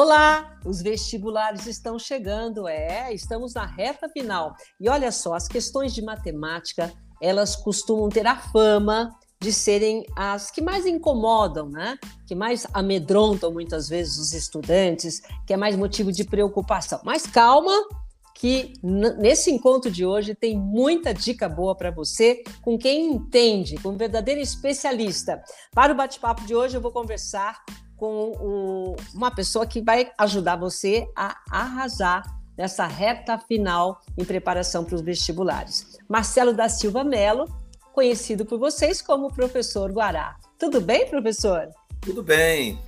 Olá, os vestibulares estão chegando, é, estamos na reta final. E olha só, as questões de matemática, elas costumam ter a fama de serem as que mais incomodam, né? Que mais amedrontam muitas vezes os estudantes, que é mais motivo de preocupação. Mas calma, que nesse encontro de hoje tem muita dica boa para você, com quem entende, com um verdadeiro especialista. Para o bate-papo de hoje, eu vou conversar com o, uma pessoa que vai ajudar você a arrasar nessa reta final em preparação para os vestibulares. Marcelo da Silva Melo, conhecido por vocês como professor Guará. Tudo bem, professor? Tudo bem.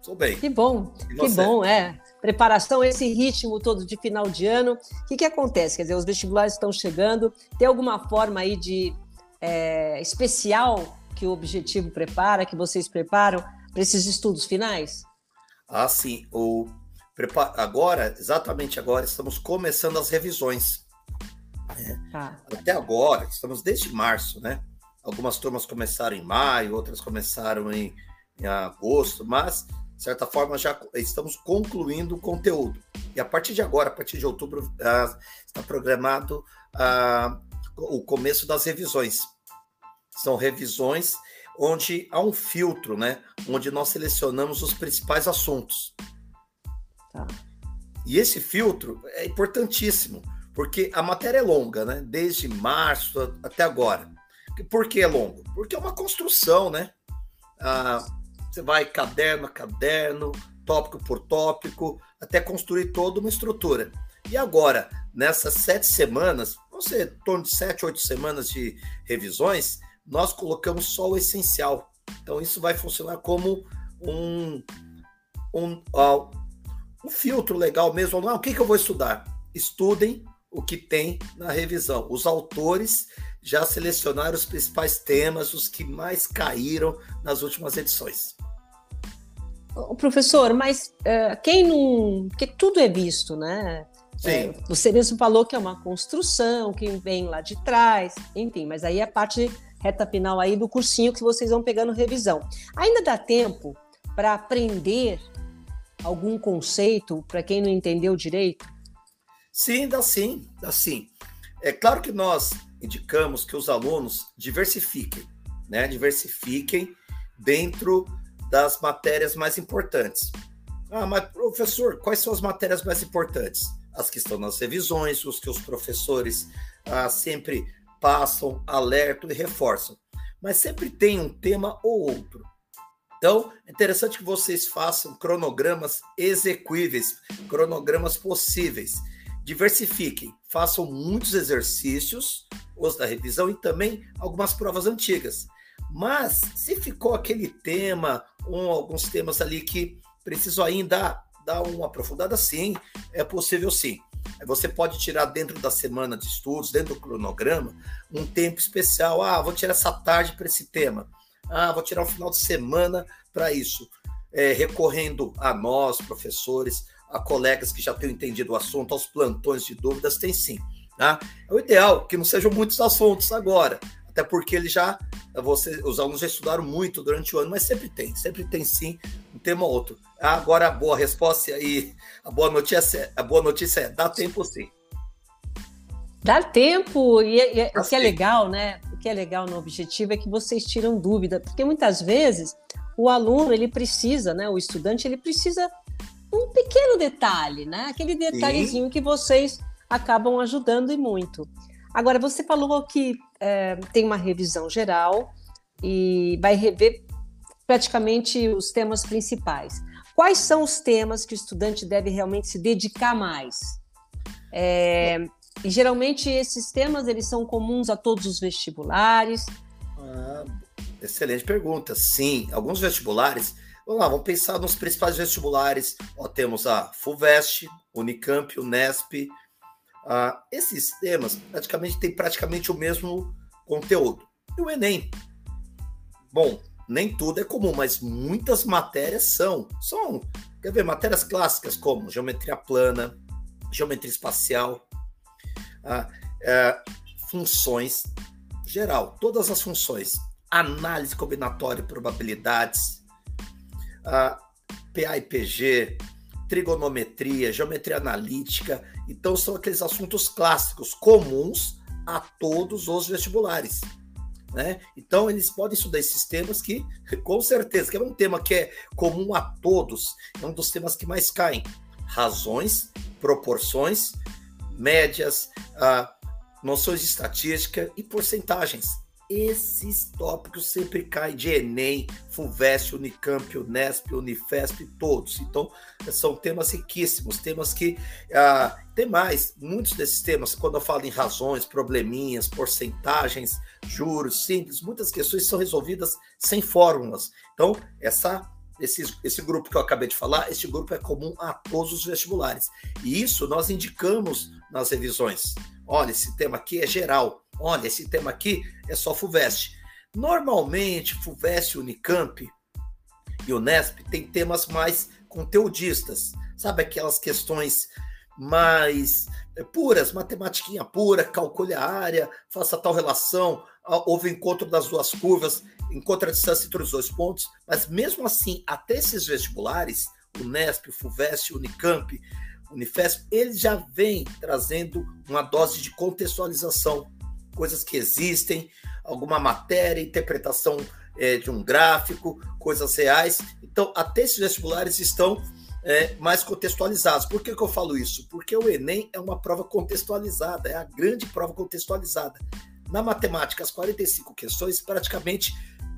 Estou bem. Que bom, que bom, é. Preparação, esse ritmo todo de final de ano. O que, que acontece? Quer dizer, os vestibulares estão chegando. Tem alguma forma aí de é, especial que o objetivo prepara, que vocês preparam para esses estudos finais? Ah, sim. O, agora, exatamente agora, estamos começando as revisões. Né? Tá. Até agora, estamos desde março, né? Algumas turmas começaram em maio, outras começaram em, em agosto, mas, de certa forma, já estamos concluindo o conteúdo. E a partir de agora, a partir de outubro, ah, está programado ah, o começo das revisões. São revisões onde há um filtro, né? Onde nós selecionamos os principais assuntos. Tá. E esse filtro é importantíssimo, porque a matéria é longa, né? Desde março até agora. Por que é longo? Porque é uma construção, né? Ah, você vai caderno a caderno, tópico por tópico, até construir toda uma estrutura. E agora, nessas sete semanas, ser em torno de sete, oito semanas de revisões, nós colocamos só o essencial. Então, isso vai funcionar como um, um, uh, um filtro legal mesmo. Não, o que, que eu vou estudar? Estudem o que tem na revisão. Os autores já selecionaram os principais temas, os que mais caíram nas últimas edições. Professor, mas uh, quem não. Porque tudo é visto, né? Sim. É, você mesmo falou que é uma construção, que vem lá de trás, enfim, mas aí é parte reta final aí do cursinho que vocês vão pegando revisão. Ainda dá tempo para aprender algum conceito para quem não entendeu direito? Sim, dá sim, dá sim. É claro que nós indicamos que os alunos diversifiquem, né? Diversifiquem dentro das matérias mais importantes. Ah, mas professor, quais são as matérias mais importantes? As que estão nas revisões, os que os professores ah, sempre passam, alertam e reforçam. Mas sempre tem um tema ou outro. Então, é interessante que vocês façam cronogramas execuíveis, cronogramas possíveis. Diversifiquem, façam muitos exercícios, os da revisão, e também algumas provas antigas. Mas, se ficou aquele tema, um, alguns temas ali que precisam ainda dar uma aprofundada, sim, é possível sim. Você pode tirar dentro da semana de estudos, dentro do cronograma, um tempo especial. Ah, vou tirar essa tarde para esse tema. Ah, vou tirar um final de semana para isso. É, recorrendo a nós, professores, a colegas que já tenham entendido o assunto, aos plantões de dúvidas, tem sim. Tá? É o ideal que não sejam muitos assuntos agora, até porque ele já, você, os alunos já estudaram muito durante o ano, mas sempre tem, sempre tem sim um tema ou outro. Agora a boa resposta e a boa notícia, a boa notícia é dá tempo sim. Dá tempo e, e o que é legal, né? O que é legal no objetivo é que vocês tiram dúvida, porque muitas vezes o aluno ele precisa, né? O estudante ele precisa um pequeno detalhe, né? Aquele detalhezinho sim. que vocês acabam ajudando e muito. Agora você falou que é, tem uma revisão geral e vai rever praticamente os temas principais. Quais são os temas que o estudante deve realmente se dedicar mais? É, e geralmente esses temas eles são comuns a todos os vestibulares. Ah, excelente pergunta. Sim, alguns vestibulares. Vamos lá, vamos pensar nos principais vestibulares. Ó, temos a FUVEST, Unicamp, Unesp. Ah, esses temas praticamente têm praticamente o mesmo conteúdo. E o Enem? Bom, nem tudo é comum, mas muitas matérias são. São, quer ver, matérias clássicas como geometria plana, geometria espacial, ah, é, funções geral, todas as funções, análise combinatória probabilidades, ah, PA e PG, trigonometria, geometria analítica. Então, são aqueles assuntos clássicos, comuns a todos os vestibulares. Né? Então, eles podem estudar esses temas que, com certeza, que é um tema que é comum a todos, é um dos temas que mais caem. Razões, proporções, médias, ah, noções de estatística e porcentagens esses tópicos sempre caem de Enem, FUVEST, Unicamp, Unesp, Unifesp, todos. Então, são temas riquíssimos, temas que. Ah, tem mais, muitos desses temas, quando eu falo em razões, probleminhas, porcentagens, juros simples, muitas questões são resolvidas sem fórmulas. Então, essa esse, esse grupo que eu acabei de falar, esse grupo é comum a todos os vestibulares. E isso nós indicamos nas revisões. Olha, esse tema aqui é geral. Olha, esse tema aqui é só FUVEST. Normalmente, FUVEST, Unicamp e Unesp tem temas mais conteudistas, sabe? Aquelas questões mais é, puras, matemática pura, calcule a área, faça tal relação, houve encontro das duas curvas, encontra a distância entre os dois pontos, mas mesmo assim, até esses vestibulares, Unesp, FUVEST, Unicamp, Unifesp, eles já vêm trazendo uma dose de contextualização coisas que existem, alguma matéria, interpretação é, de um gráfico, coisas reais. Então, até esses vestibulares estão é, mais contextualizados. Por que, que eu falo isso? Porque o Enem é uma prova contextualizada, é a grande prova contextualizada. Na matemática, as 45 questões, praticamente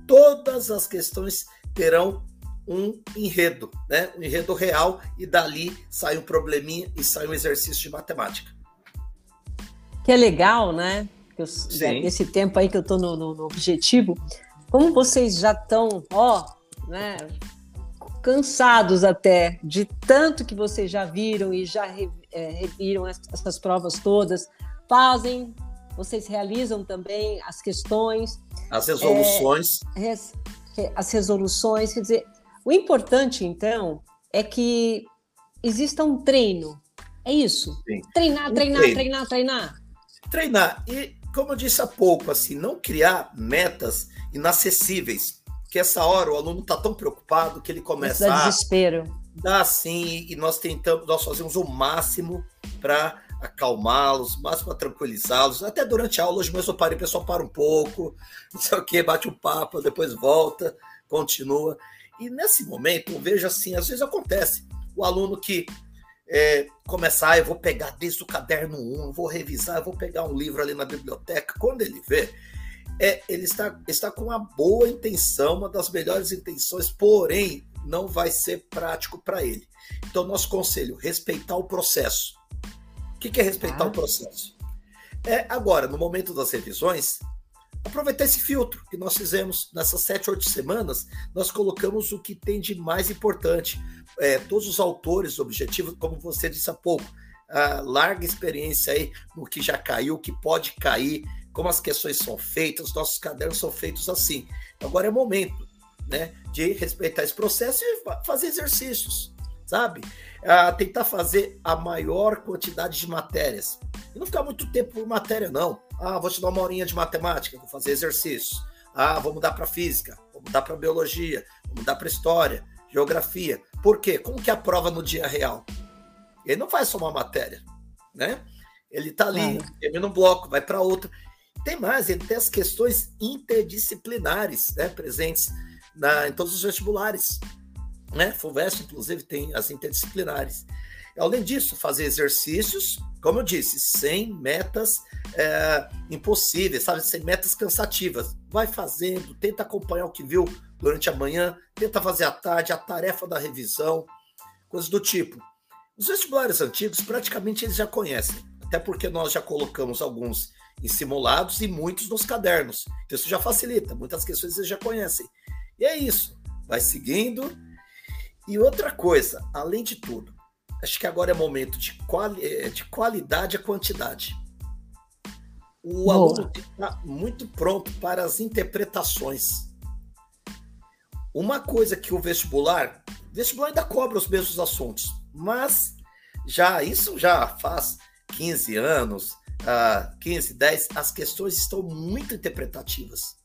todas as questões terão um enredo, né? um enredo real, e dali sai um probleminha e sai um exercício de matemática. Que é legal, né? eu, nesse tempo aí que eu estou no, no, no, objetivo, como vocês já estão, ó, né, cansados até de tanto que vocês já viram e já re, é, reviram essas provas todas, fazem, vocês realizam também as questões. As resoluções. É, as resoluções, quer dizer, o importante, então, é que exista um treino. É isso. Sim. Treinar, treinar, treino. treinar, treinar. Treinar. E como eu disse há pouco, assim, não criar metas inacessíveis, que essa hora o aluno está tão preocupado que ele começa Isso dá desespero. Dá sim, e nós tentamos, nós fazemos o máximo para acalmá-los, o máximo para tranquilizá-los. Até durante a aula, hoje mesmo eu parei, o pessoal para um pouco, não sei o que, bate um papo, depois volta, continua. E nesse momento, eu vejo assim, às vezes acontece, o aluno que é, começar, eu vou pegar desde o caderno 1, vou revisar, eu vou pegar um livro ali na biblioteca. Quando ele vê, é, ele está, está com uma boa intenção, uma das melhores intenções, porém não vai ser prático para ele. Então, nosso conselho, respeitar o processo. O que, que é respeitar ah. o processo? É agora, no momento das revisões, aproveitar esse filtro que nós fizemos nessas sete, oito semanas, nós colocamos o que tem de mais importante é, todos os autores do objetivo, como você disse há pouco, a larga experiência aí no que já caiu, o que pode cair, como as questões são feitas, os nossos cadernos são feitos assim. Agora é momento né, de respeitar esse processo e fazer exercícios, sabe? Ah, tentar fazer a maior quantidade de matérias. E não ficar muito tempo por matéria, não. Ah, vou te dar uma horinha de matemática, vou fazer exercícios. Ah, vou mudar para física, vou mudar para biologia, vou mudar para história, geografia. Por quê? Como que é a prova no dia real? Ele não faz só uma matéria, né? Ele tá ali, é. termina um bloco, vai para outro. Tem mais, ele tem as questões interdisciplinares, né, presentes na, em todos os vestibulares, né? FUVEST, inclusive, tem as interdisciplinares. Além disso, fazer exercícios, como eu disse, sem metas é, impossíveis, sabe? Sem metas cansativas. Vai fazendo, tenta acompanhar o que viu durante a manhã, tenta fazer à tarde, a tarefa da revisão, coisas do tipo. Os vestibulares antigos, praticamente eles já conhecem, até porque nós já colocamos alguns em simulados e muitos nos cadernos. Então isso já facilita, muitas questões eles já conhecem. E é isso, vai seguindo. E outra coisa, além de tudo, acho que agora é momento de, quali eh, de qualidade a quantidade. O Boa. aluno está muito pronto para as interpretações. Uma coisa que o vestibular, o vestibular ainda cobra os mesmos assuntos, mas já isso já faz 15 anos, uh, 15, 10, as questões estão muito interpretativas.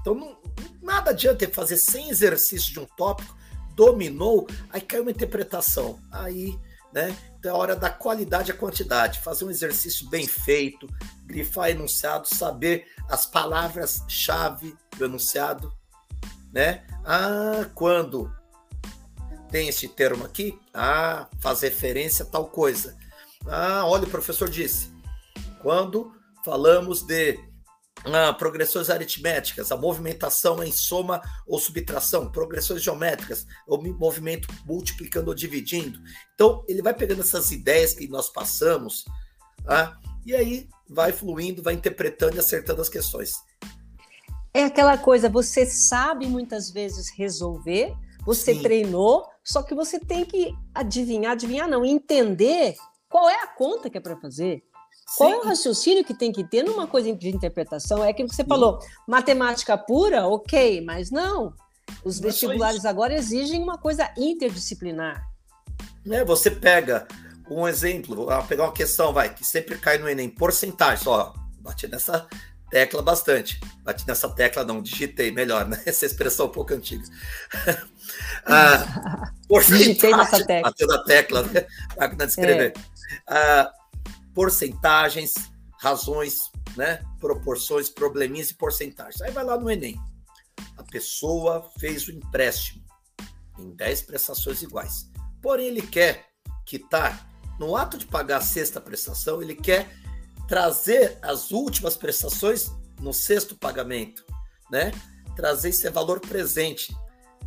Então, não, nada adianta fazer 100 exercícios de um tópico, dominou, aí caiu uma interpretação. Aí, né? Então é hora da qualidade a quantidade. Fazer um exercício bem feito, grifar enunciado, saber as palavras-chave do enunciado, né? Ah, quando tem esse termo aqui, ah, faz referência a tal coisa. Ah, olha, o professor disse, quando falamos de ah, progressões aritméticas, a movimentação em soma ou subtração, progressões geométricas, o movimento multiplicando ou dividindo. Então, ele vai pegando essas ideias que nós passamos, ah, e aí vai fluindo, vai interpretando e acertando as questões. É aquela coisa, você sabe muitas vezes resolver, você Sim. treinou, só que você tem que adivinhar, adivinhar não, entender qual é a conta que é para fazer. Qual é o raciocínio que tem que ter numa coisa de interpretação? É aquilo que você Sim. falou, matemática pura, ok, mas não. Os não vestibulares é agora exigem uma coisa interdisciplinar. É, você pega um exemplo, vou pegar uma questão, vai, que sempre cai no Enem, porcentagem, ó, bati nessa tecla bastante. Bati nessa tecla, não, digitei, melhor, né? Essa expressão é um pouco antiga. ah, digitei nessa tecla. Bateu na tecla, né? Máquina de escrever. É. Ah, porcentagens, razões, né? Proporções, probleminhas e porcentagens. Aí vai lá no Enem. A pessoa fez o empréstimo em 10 prestações iguais. Porém, ele quer quitar, no ato de pagar a sexta prestação, ele quer trazer as últimas prestações no sexto pagamento, né? Trazer esse valor presente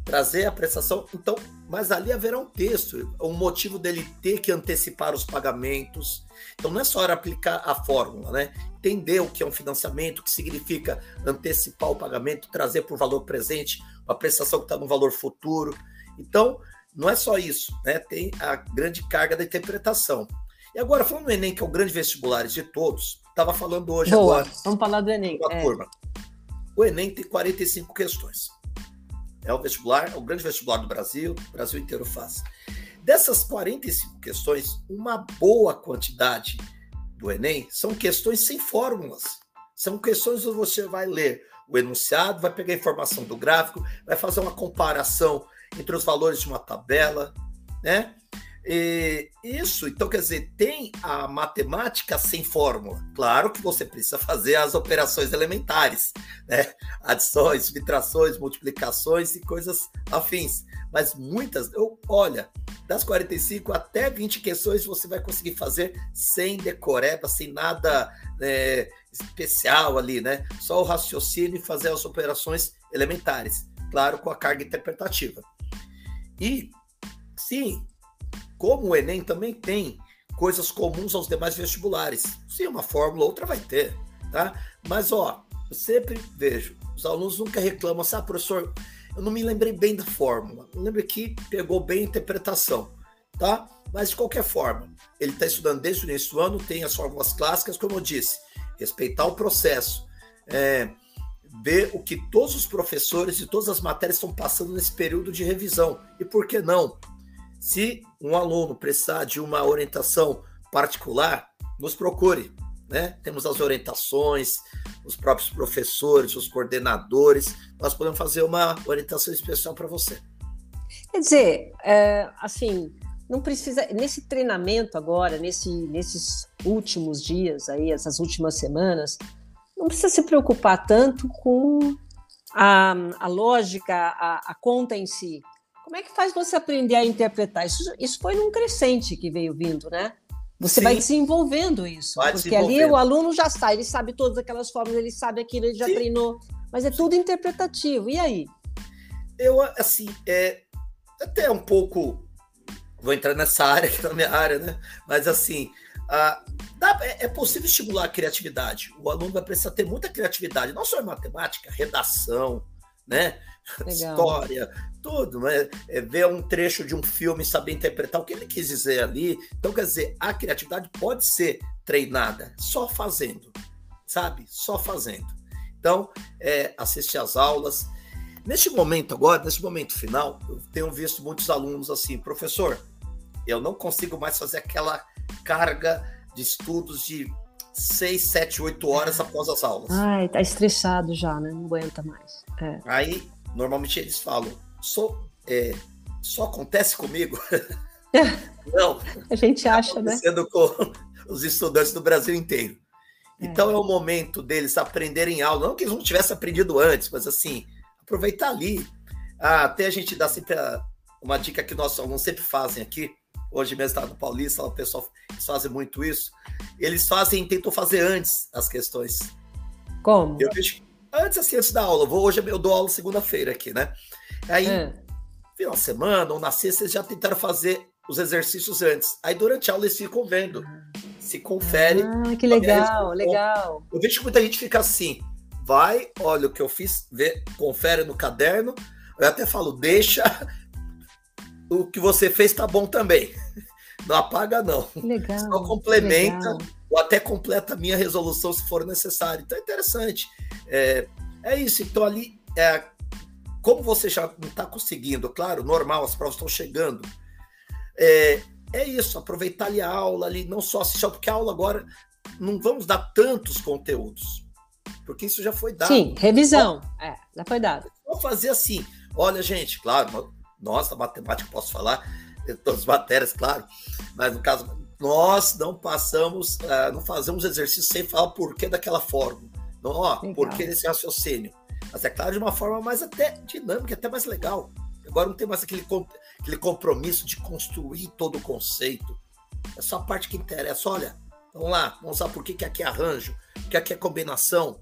trazer a prestação. Então, mas ali haverá um texto, um motivo dele ter que antecipar os pagamentos. Então, não é só aplicar a fórmula, né? Entender o que é um financiamento, o que significa antecipar o pagamento, trazer para o valor presente, uma prestação que está no valor futuro. Então, não é só isso, né? Tem a grande carga da interpretação. E agora, falando do Enem, que é o grande vestibular de todos, estava falando hoje Boa, agora. Vamos falar do Enem. É. O Enem tem 45 questões. É o vestibular, é o grande vestibular do Brasil, o Brasil inteiro faz. Dessas 45 questões, uma boa quantidade do Enem são questões sem fórmulas. São questões onde você vai ler o enunciado, vai pegar a informação do gráfico, vai fazer uma comparação entre os valores de uma tabela, né? E isso, então, quer dizer, tem a matemática sem fórmula. Claro que você precisa fazer as operações elementares, né? Adições, subtrações, multiplicações e coisas afins. Mas muitas, eu, olha, das 45 até 20 questões você vai conseguir fazer sem decoreba, sem nada é, especial ali, né? Só o raciocínio e fazer as operações elementares. Claro, com a carga interpretativa. E, sim, como o Enem também tem coisas comuns aos demais vestibulares. Se uma fórmula, outra vai ter, tá? Mas, ó, eu sempre vejo, os alunos nunca reclamam assim, ah, professor, eu não me lembrei bem da fórmula. Eu lembro que pegou bem a interpretação, tá? Mas, de qualquer forma, ele está estudando desde o início do ano, tem as fórmulas clássicas, como eu disse, respeitar o processo, é, ver o que todos os professores e todas as matérias estão passando nesse período de revisão. E por que não? Se um aluno precisar de uma orientação particular, nos procure. Né? Temos as orientações, os próprios professores, os coordenadores. Nós podemos fazer uma orientação especial para você. Quer dizer, é, assim, não precisa nesse treinamento agora, nesse, nesses últimos dias aí, essas últimas semanas, não precisa se preocupar tanto com a, a lógica, a, a conta em si. Como é que faz você aprender a interpretar? Isso, isso foi num crescente que veio vindo, né? Você Sim. vai desenvolvendo isso. Vai porque ali o aluno já sai, ele sabe todas aquelas formas, ele sabe aquilo, ele já Sim. treinou. Mas é tudo interpretativo. E aí? Eu, assim, é até um pouco. Vou entrar nessa área, que é a minha área, né? Mas, assim, a, dá, é, é, possível estimular a criatividade. O aluno vai precisar ter muita criatividade, não só em matemática, redação, né? Legal. História, tudo, né? É, ver um trecho de um filme, saber interpretar o que ele quis dizer ali. Então, quer dizer, a criatividade pode ser treinada só fazendo, sabe? Só fazendo. Então, é, assistir às aulas. Neste momento agora, nesse momento final, eu tenho visto muitos alunos assim, professor, eu não consigo mais fazer aquela carga de estudos de 6, 7, 8 horas após as aulas. Ai, tá estressado já, né? Não aguenta mais. É. Aí, normalmente eles falam, sou, é, só acontece comigo. Não. A gente tá acha, tá né? com os estudantes do Brasil inteiro. É. Então é. é o momento deles aprenderem aula. Não que eles não tivessem aprendido antes, mas assim, aproveitar ali. Ah, até a gente dá sempre a, uma dica que nossos alunos sempre fazem aqui. Hoje mesmo está no Paulista, o pessoal eles fazem muito isso. Eles fazem, tentam fazer antes as questões. Como? Eu vejo antes assim, antes da aula. Eu vou, hoje eu dou aula segunda-feira aqui, né? Aí, é. final de semana ou na sexta, eles já tentaram fazer os exercícios antes. Aí durante a aula eles ficam vendo, se confere. Ah, que legal, legal. Eu vejo que muita gente fica assim, vai, olha o que eu fiz, vê, confere no caderno. Eu até falo, deixa o que você fez tá bom também. Não apaga, não. Legal. Só complementa legal. ou até completa a minha resolução se for necessário. Então é interessante. É, é isso. Então ali, é, como você já não está conseguindo, claro, normal, as provas estão chegando. É, é isso, aproveitar ali a aula ali, não só assistir, porque a aula agora não vamos dar tantos conteúdos, porque isso já foi dado. Sim, revisão, é, já foi dado. Vamos fazer assim, olha gente, claro, nós da matemática posso falar, todas as matérias, claro, mas no caso, nós não passamos, uh, não fazemos exercício sem falar o porquê daquela fórmula, não, ó, porquê desse raciocínio, mas é claro, de uma forma mais até dinâmica, até mais legal. Agora não tem mais aquele, aquele compromisso de construir todo o conceito. É só a parte que interessa. Olha, vamos lá, vamos lá por que, que aqui é arranjo, que aqui é combinação.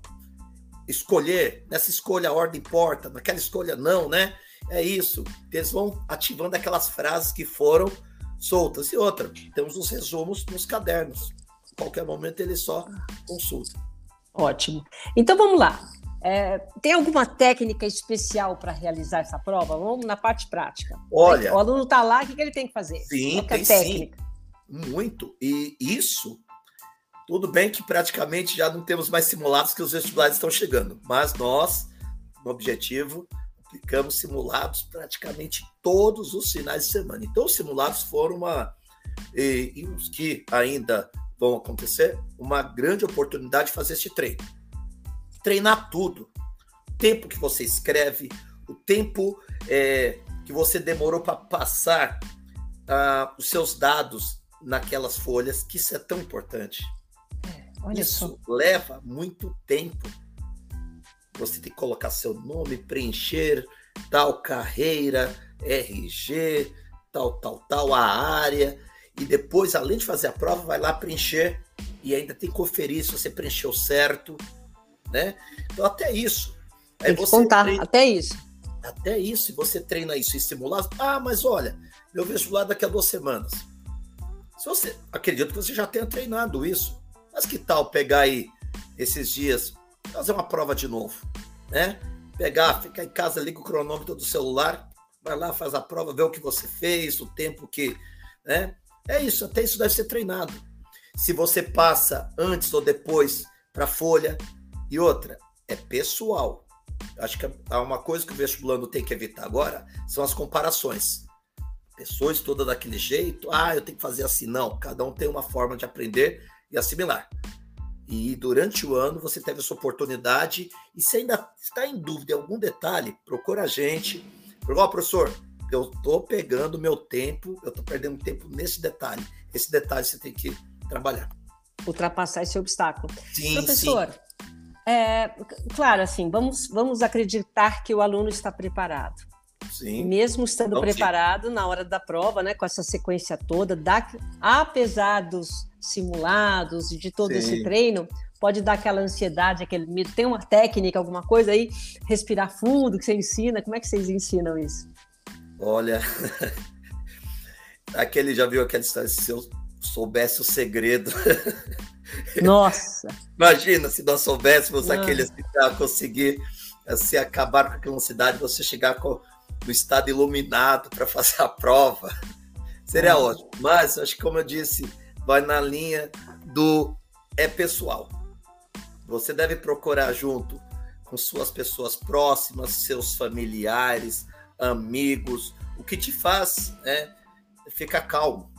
Escolher, nessa escolha a ordem importa, naquela escolha não, né? É isso. Eles vão ativando aquelas frases que foram soltas. E outra, temos os resumos nos cadernos. A qualquer momento ele só consulta. Ótimo. Então vamos lá. É, tem alguma técnica especial para realizar essa prova? Vamos na parte prática. Olha. O aluno está lá, o que ele tem que fazer? Sim, Qual tem técnica? Sim. Muito. E isso, tudo bem que praticamente já não temos mais simulados que os vestibulares estão chegando, mas nós, no objetivo, aplicamos simulados praticamente todos os finais de semana. Então, os simulados foram uma. E, e os que ainda vão acontecer, uma grande oportunidade de fazer este treino treinar tudo. O tempo que você escreve, o tempo é, que você demorou para passar uh, os seus dados naquelas folhas, que isso é tão importante. É, isso só. leva muito tempo. Você tem que colocar seu nome, preencher tal carreira, RG, tal, tal, tal, a área. E depois, além de fazer a prova, vai lá preencher e ainda tem que conferir se você preencheu certo né? Então, até isso. Tem que contar, treina, até isso. Até isso, e você treina isso e simula. Ah, mas olha, meu vestibular daqui a duas semanas. Se você, acredito que você já tenha treinado isso. Mas que tal pegar aí esses dias, fazer uma prova de novo, né? Pegar, ficar em casa, liga o cronômetro do celular, vai lá, faz a prova, vê o que você fez, o tempo que, né? É isso, até isso deve ser treinado. Se você passa antes ou depois para a folha, e outra, é pessoal. Acho que há uma coisa que o vestibulando tem que evitar agora são as comparações. Pessoas todas daquele jeito, ah, eu tenho que fazer assim. Não, cada um tem uma forma de aprender e assimilar. E durante o ano você teve essa oportunidade. E se ainda está em dúvida em algum detalhe, procura a gente. Ó, oh, professor, eu estou pegando meu tempo, eu estou perdendo tempo nesse detalhe. Esse detalhe você tem que trabalhar. Ultrapassar esse obstáculo. Sim, Professor, sim. É, claro, assim, vamos, vamos acreditar que o aluno está preparado. Sim. Mesmo estando preparado sim. na hora da prova, né, com essa sequência toda, dá, apesar dos simulados e de todo sim. esse treino, pode dar aquela ansiedade, aquele medo. Tem uma técnica, alguma coisa aí? Respirar fundo que você ensina? Como é que vocês ensinam isso? Olha, aquele já viu aquela história, se eu soubesse o segredo. Nossa! Imagina se nós soubéssemos ah. aquele assim, para conseguir assim, acabar com aquela cidade, você chegar com, no estado iluminado para fazer a prova. Seria ah. ótimo. Mas, acho que, como eu disse, vai na linha do é pessoal. Você deve procurar junto com suas pessoas próximas, seus familiares, amigos, o que te faz né, ficar calmo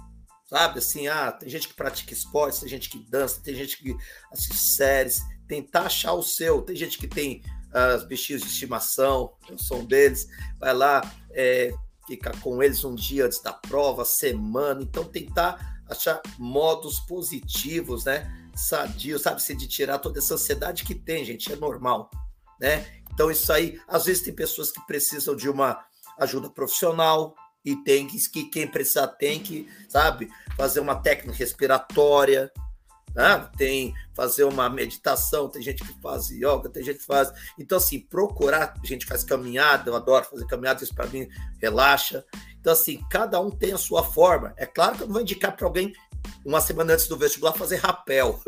sabe? Assim, ah, tem gente que pratica esportes, tem gente que dança, tem gente que assiste séries, tentar achar o seu. Tem gente que tem uh, bichinhos de estimação, sou um deles, vai lá, é, fica com eles um dia antes da prova, semana, então tentar achar modos positivos, né? Sadio, sabe, se de tirar toda essa ansiedade que tem, gente, é normal, né? Então isso aí, às vezes tem pessoas que precisam de uma ajuda profissional e tem que, que quem precisar tem que, sabe, fazer uma técnica respiratória, né? tem fazer uma meditação, tem gente que faz yoga, tem gente que faz. Então, assim, procurar, a gente faz caminhada, eu adoro fazer caminhada, isso para mim relaxa. Então, assim, cada um tem a sua forma. É claro que eu não vou indicar para alguém, uma semana antes do vestibular, fazer rapel.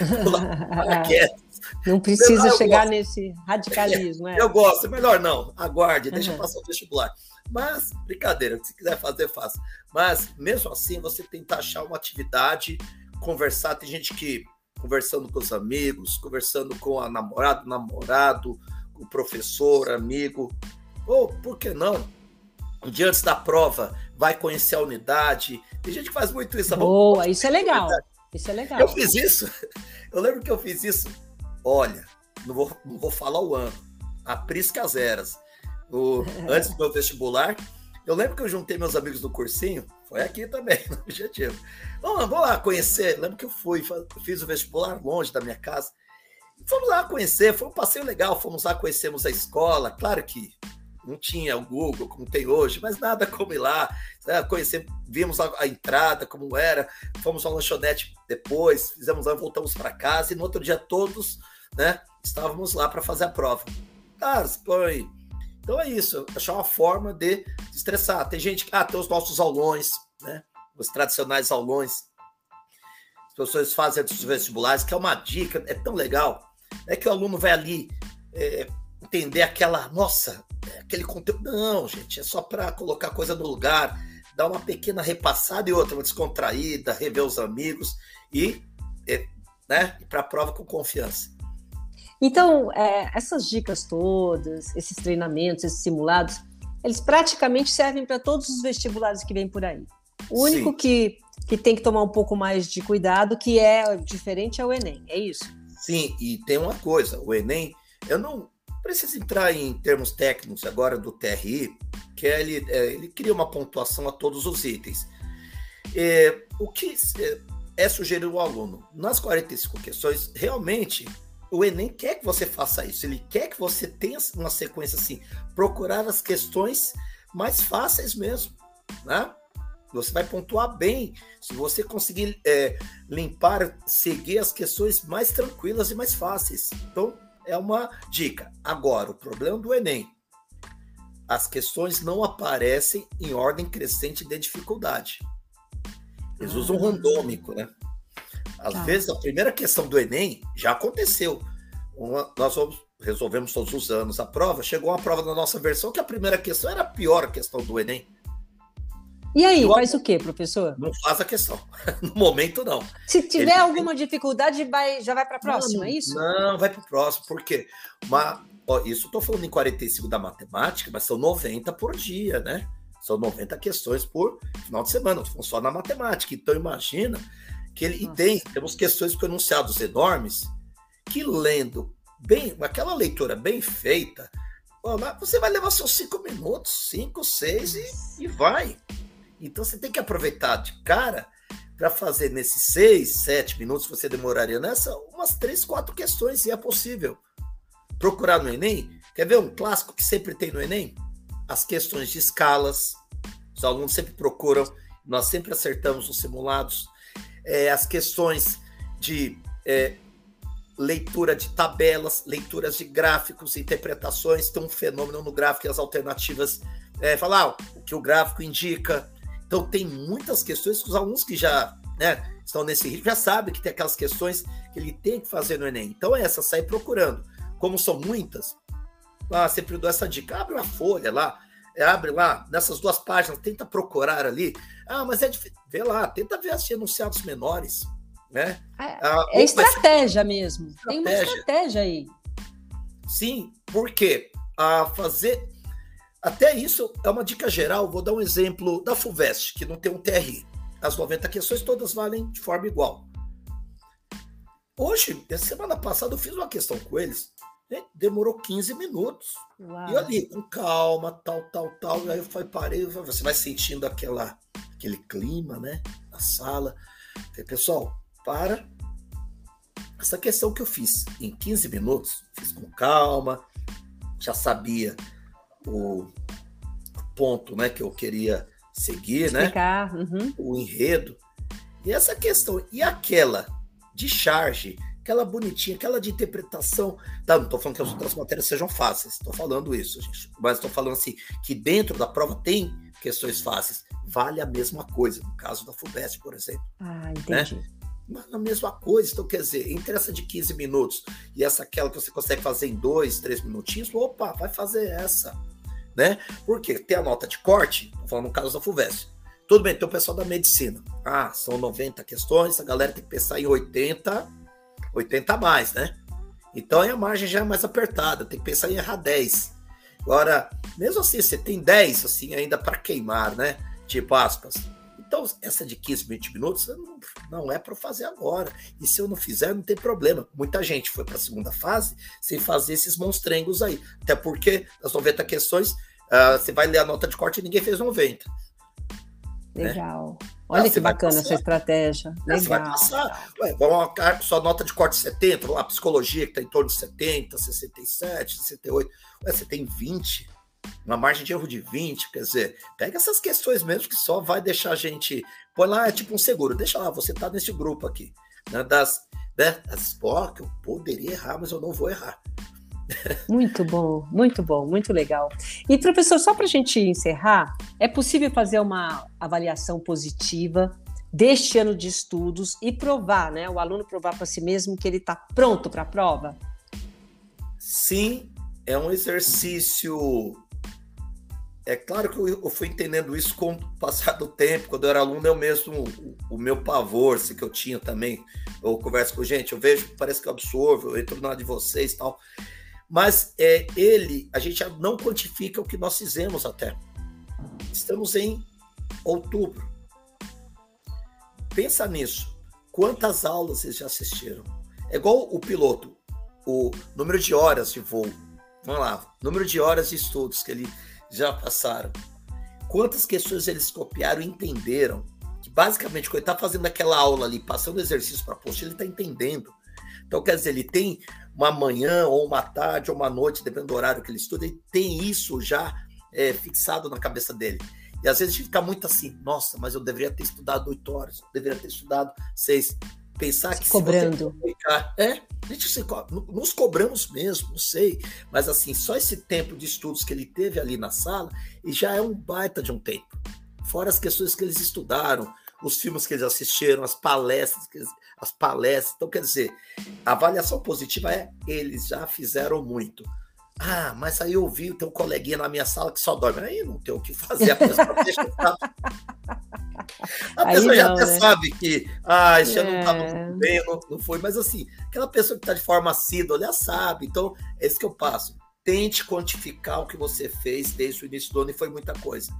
não precisa chegar gosto. nesse radicalismo, é. Eu gosto, é melhor não. Aguarde, deixa uhum. passar o vestibular. Mas, brincadeira, se quiser fazer, faça. Mas, mesmo assim, você tenta achar uma atividade conversar. Tem gente que conversando com os amigos, conversando com a namorada, namorado, com o professor, amigo. Ou, por que não? Um dia antes da prova, vai conhecer a unidade. Tem gente que faz muito isso. Boa, isso é legal. Isso é legal. Eu fiz isso. Eu lembro que eu fiz isso. Olha, não vou, não vou falar o ano. A Prisca Zeras. No, antes do meu vestibular, eu lembro que eu juntei meus amigos do cursinho, foi aqui também, no objetivo. Vamos, vamos lá conhecer. Lembro que eu fui, fiz o vestibular longe da minha casa. Fomos lá conhecer, foi um passeio legal. Fomos lá, conhecemos a escola. Claro que não tinha o Google como tem hoje, mas nada como ir lá, né? conhecer, vimos a, a, entrada, como era, fomos à lanchonete depois, fizemos lá, voltamos para casa e no outro dia todos, né, estávamos lá para fazer a prova. Cara, põe então é isso, achar uma forma de estressar. Tem gente que, ah, tem os nossos aulões, né? Os tradicionais aulões. As pessoas fazem antes dos vestibulares, que é uma dica, é tão legal. É que o aluno vai ali é, entender aquela, nossa, é, aquele conteúdo. Não, gente, é só para colocar coisa no lugar, dar uma pequena repassada e outra, uma descontraída, rever os amigos e, é, né, ir para a prova com confiança. Então, é, essas dicas todas, esses treinamentos, esses simulados, eles praticamente servem para todos os vestibulares que vêm por aí. O único que, que tem que tomar um pouco mais de cuidado, que é diferente, é o Enem, é isso? Sim, e tem uma coisa, o Enem, eu não preciso entrar em termos técnicos agora do TRI, que é ele, é, ele cria uma pontuação a todos os itens. É, o que é, é sugerir ao aluno? Nas 45 questões, realmente o Enem quer que você faça isso, ele quer que você tenha uma sequência assim, procurar as questões mais fáceis mesmo, né? Você vai pontuar bem se você conseguir é, limpar, seguir as questões mais tranquilas e mais fáceis. Então, é uma dica. Agora, o problema do Enem, as questões não aparecem em ordem crescente de dificuldade. Eles usam ah. randômico, né? Às tá. vezes, a primeira questão do Enem já aconteceu. Uma, nós resolvemos todos os anos a prova. Chegou uma prova da nossa versão que a primeira questão era a pior questão do Enem. E aí, Eu, faz o quê, professor? Não faz a questão. No momento, não. Se tiver Ele alguma dificuldade, vai, já vai para a próxima, não, é isso? Não, vai para o próximo. Por quê? Uma, ó, isso estou falando em 45 da matemática, mas são 90 por dia, né? São 90 questões por final de semana, funciona na matemática. Então, imagina que ele e tem, temos questões com enunciados enormes que lendo bem, aquela leitura bem feita, você vai levar seus cinco minutos, cinco, seis e, e vai. Então você tem que aproveitar de cara para fazer nesses seis, sete minutos você demoraria nessa umas três, quatro questões, se é possível. Procurar no Enem, quer ver um clássico que sempre tem no Enem? As questões de escalas. Os alunos sempre procuram, nós sempre acertamos os simulados é, as questões de é, leitura de tabelas, leituras de gráficos, interpretações. Tem um fenômeno no gráfico e as alternativas é, falar ah, o que o gráfico indica. Então, tem muitas questões que os alunos que já né, estão nesse ritmo já sabem que tem aquelas questões que ele tem que fazer no Enem. Então, é essa, sai procurando. Como são muitas, ah, sempre dou essa dica: abre uma folha lá, abre lá, nessas duas páginas, tenta procurar ali. Ah, mas é difícil. Vê lá, tenta ver as enunciados menores. Né? É, ah, é estratégia mesmo. Estratégia. Tem uma estratégia aí. Sim, porque a fazer. Até isso é uma dica geral. Vou dar um exemplo da FUVEST, que não tem um TRI. As 90 questões todas valem de forma igual. Hoje, semana passada, eu fiz uma questão com eles Demorou 15 minutos. Uau. E ali, com calma, tal, tal, tal. E aí eu fui, parei, você vai sentindo aquela, aquele clima, né? Na sala. Falei, pessoal, para. Essa questão que eu fiz em 15 minutos, fiz com calma, já sabia o ponto né, que eu queria seguir, né? Explicar, né? Uhum. O enredo. E essa questão, e aquela de charge, aquela bonitinha, aquela de interpretação. Tá, não estou falando que as outras matérias sejam fáceis, estou falando isso, gente. Mas estou falando assim, que dentro da prova tem questões fáceis. Vale a mesma coisa, no caso da FUVEST, por exemplo. Ah, entendi. Né? Mas a mesma coisa, então quer dizer, entre essa de 15 minutos e essa aquela que você consegue fazer em dois, três minutinhos, opa, vai fazer essa né? Porque tem a nota de corte, falando no caso da FUVEST. Tudo bem, tem o pessoal da medicina. Ah, são 90 questões, a galera tem que pensar em 80, 80 a mais, né? Então aí a margem já é mais apertada, tem que pensar em errar 10. Agora, mesmo assim, você tem 10 assim ainda para queimar, né? Tipo aspas. Então, essa de 15, 20 minutos não, não é para fazer agora. E se eu não fizer, não tem problema. Muita gente foi para a segunda fase sem fazer esses monstrengos aí. Até porque, das 90 questões, uh, você vai ler a nota de corte e ninguém fez 90. Né? Legal. Né? Olha ah, que bacana essa estratégia. Legal. Ah, você vai passar. Ué, vamos sua nota de corte 70, lá, psicologia, que está em torno de 70, 67, 68. Ué, você tem 20. Uma margem de erro de 20, quer dizer, pega essas questões mesmo que só vai deixar a gente. Põe lá, é tipo um seguro, deixa lá, você tá nesse grupo aqui. Né, das, né, das, pô, que eu poderia errar, mas eu não vou errar. Muito bom, muito bom, muito legal. E, professor, só para a gente encerrar, é possível fazer uma avaliação positiva deste ano de estudos e provar, né? O aluno provar para si mesmo que ele está pronto para a prova? Sim, é um exercício. É claro que eu fui entendendo isso com o passar do tempo. Quando eu era aluno, eu mesmo, o, meu pavor assim, que eu tinha também. Eu converso com gente, eu vejo, parece que eu absorvo, eu entro na de vocês e tal. Mas é, ele, a gente não quantifica o que nós fizemos até. Estamos em outubro. Pensa nisso. Quantas aulas vocês já assistiram? É igual o piloto, o número de horas de voo. Vamos lá, número de horas de estudos que ele já passaram. Quantas questões eles copiaram e entenderam? Que basicamente, quando ele está fazendo aquela aula ali, passando exercício para post, ele está entendendo. Então, quer dizer, ele tem uma manhã, ou uma tarde, ou uma noite, dependendo do horário que ele estuda, ele tem isso já é, fixado na cabeça dele. E às vezes a gente fica muito assim, nossa, mas eu deveria ter estudado oito horas, deveria ter estudado seis. Pensar se que cobrando. Se ficar, é, a gente se, nos cobramos mesmo, não sei. Mas assim, só esse tempo de estudos que ele teve ali na sala, e já é um baita de um tempo. Fora as questões que eles estudaram, os filmes que eles assistiram, as palestras, as palestras. Então, quer dizer, a avaliação positiva é eles já fizeram muito. Ah, mas aí eu vi o teu coleguinha na minha sala que só dorme. Aí não tem o que fazer, a pessoa deixa A aí pessoa não, já até né? sabe que ah, esse é. ano não estava muito bem, não, não foi, mas assim, aquela pessoa que está de forma assídua, ela sabe. Então, é isso que eu passo. Tente quantificar o que você fez desde o início do ano e foi muita coisa.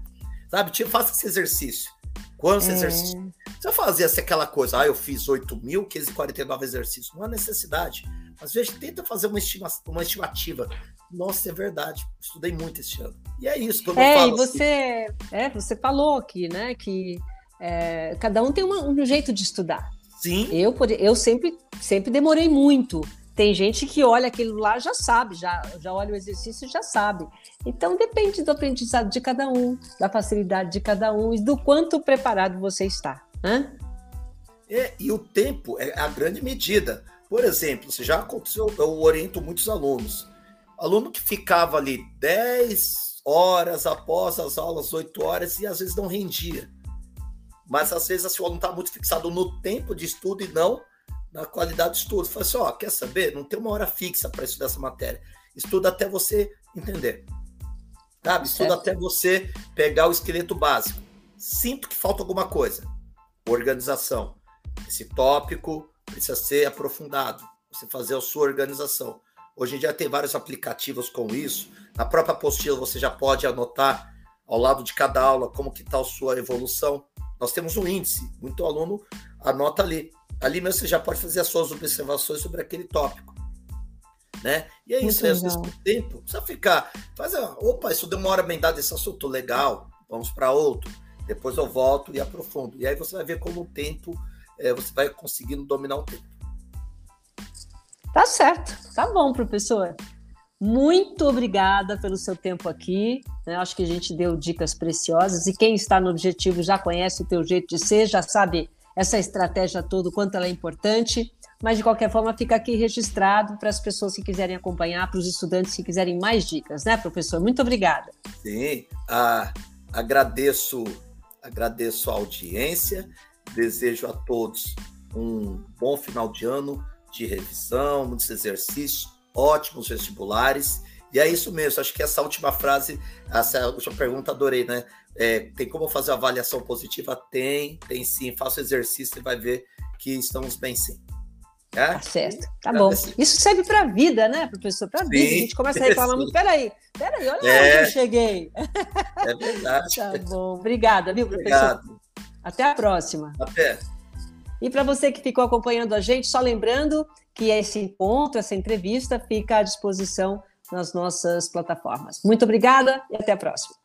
Sabe? Tipo, faça esse exercício. Quantos é. exercícios? Se eu fazia aquela coisa, ah, eu fiz 8.549 exercícios, não há necessidade. Às vezes tenta fazer uma, estima, uma estimativa. Nossa, é verdade. Estudei muito esse ano. E é isso. É, eu falo e você, assim, é, você falou aqui, né, que é, cada um tem uma, um jeito de estudar. Sim. Eu, eu sempre, sempre demorei muito tem gente que olha aquilo lá já sabe, já, já olha o exercício e já sabe. Então depende do aprendizado de cada um, da facilidade de cada um e do quanto preparado você está. Né? É, e o tempo é a grande medida. Por exemplo, se já aconteceu, eu oriento muitos alunos. Aluno que ficava ali 10 horas após as aulas, 8 horas, e às vezes não rendia. Mas às vezes assim, o aluno está muito fixado no tempo de estudo e não na qualidade do estudo. Fala assim, ó, quer saber? Não tem uma hora fixa para estudar essa matéria. Estuda até você entender. Sabe? Estuda até você pegar o esqueleto básico. Sinto que falta alguma coisa. Organização. Esse tópico precisa ser aprofundado. Você fazer a sua organização. Hoje em dia tem vários aplicativos com isso. Na própria apostila você já pode anotar ao lado de cada aula como que está a sua evolução. Nós temos um índice. Muito aluno anota ali ali mesmo você já pode fazer as suas observações sobre aquele tópico. né? E é isso, às vezes com o tempo, precisa ficar, faz, opa, isso deu uma hora bem dada esse assunto legal, vamos para outro, depois eu volto e aprofundo. E aí você vai ver como o tempo, é, você vai conseguindo dominar o tempo. Tá certo, tá bom, professor. Muito obrigada pelo seu tempo aqui. Né? Acho que a gente deu dicas preciosas e quem está no objetivo já conhece o teu jeito de ser, já sabe essa estratégia toda, o quanto ela é importante. Mas de qualquer forma fica aqui registrado para as pessoas que quiserem acompanhar, para os estudantes que quiserem mais dicas, né, professor? Muito obrigada. Sim, ah, agradeço, agradeço a audiência, desejo a todos um bom final de ano de revisão, muitos exercícios ótimos vestibulares. E é isso mesmo, acho que essa última frase, essa última pergunta, adorei, né? É, tem como fazer avaliação positiva? Tem, tem sim. Faça o exercício e vai ver que estamos bem sim. É? Tá certo, tá bom. Isso serve para a vida, né, professor? Para a vida. A gente começa a reclamar muito. Peraí, peraí, olha é, onde eu cheguei. É verdade. tá bom. Obrigada, viu, professor? Obrigado. Até a próxima. Até. E para você que ficou acompanhando a gente, só lembrando que esse encontro, essa entrevista fica à disposição nas nossas plataformas. Muito obrigada e até a próxima.